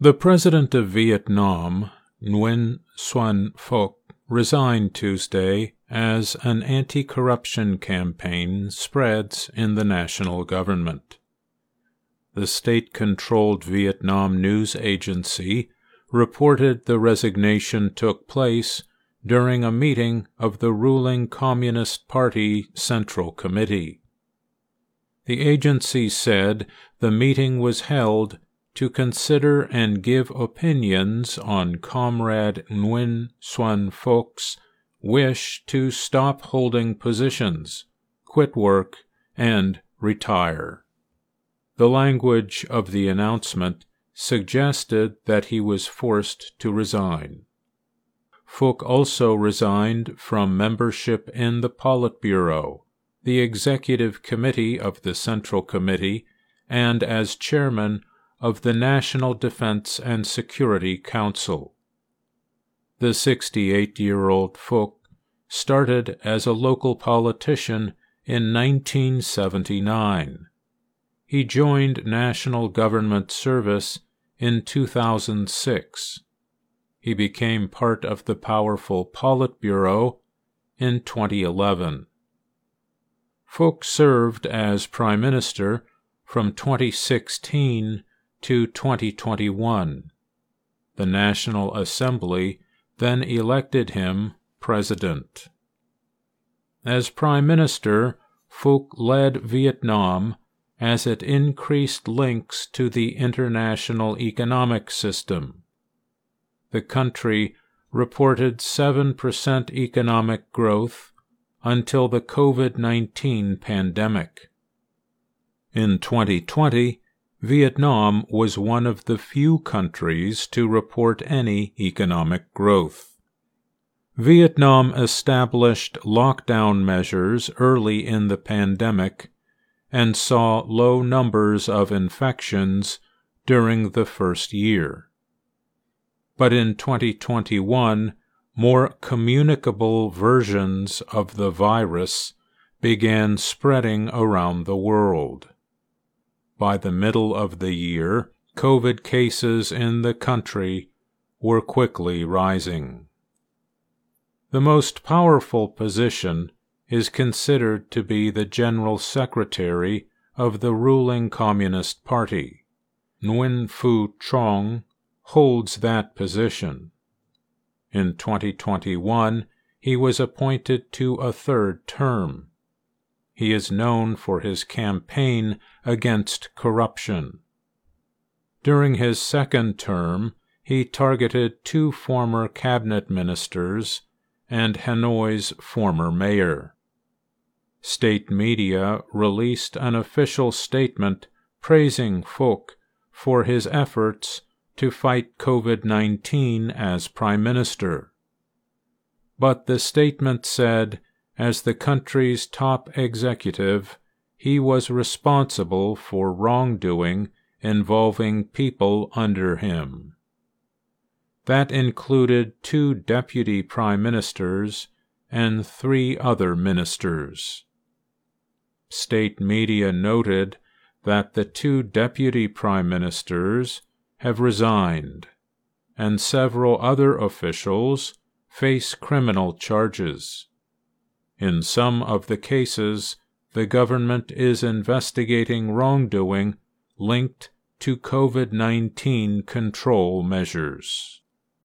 The president of Vietnam, Nguyen Xuan Phuc, resigned Tuesday as an anti corruption campaign spreads in the national government. The state controlled Vietnam news agency reported the resignation took place during a meeting of the ruling Communist Party Central Committee. The agency said the meeting was held to consider and give opinions on Comrade Nguyen Xuan Phuc's wish to stop holding positions, quit work, and retire. The language of the announcement suggested that he was forced to resign. Phuc also resigned from membership in the Politburo, the executive committee of the Central Committee, and as chairman of the National Defense and Security Council. The 68 year old Phuc started as a local politician in 1979. He joined national government service in 2006. He became part of the powerful Politburo in 2011. Phuc served as Prime Minister from 2016 to 2021. The National Assembly then elected him president. As Prime Minister, Phuc led Vietnam as it increased links to the international economic system. The country reported 7% economic growth until the COVID 19 pandemic. In 2020, Vietnam was one of the few countries to report any economic growth. Vietnam established lockdown measures early in the pandemic and saw low numbers of infections during the first year. But in 2021, more communicable versions of the virus began spreading around the world. By the middle of the year, COVID cases in the country were quickly rising. The most powerful position is considered to be the General Secretary of the ruling Communist Party. Nguyen Phu Trong holds that position. In 2021, he was appointed to a third term. He is known for his campaign against corruption. During his second term, he targeted two former cabinet ministers and Hanoi's former mayor. State media released an official statement praising Phuc for his efforts to fight COVID 19 as Prime Minister. But the statement said as the country's top executive, he was responsible for wrongdoing involving people under him. That included two deputy prime ministers and three other ministers. State media noted that the two deputy prime ministers have resigned, and several other officials face criminal charges. In some of the cases, the government is investigating wrongdoing linked to COVID 19 control measures.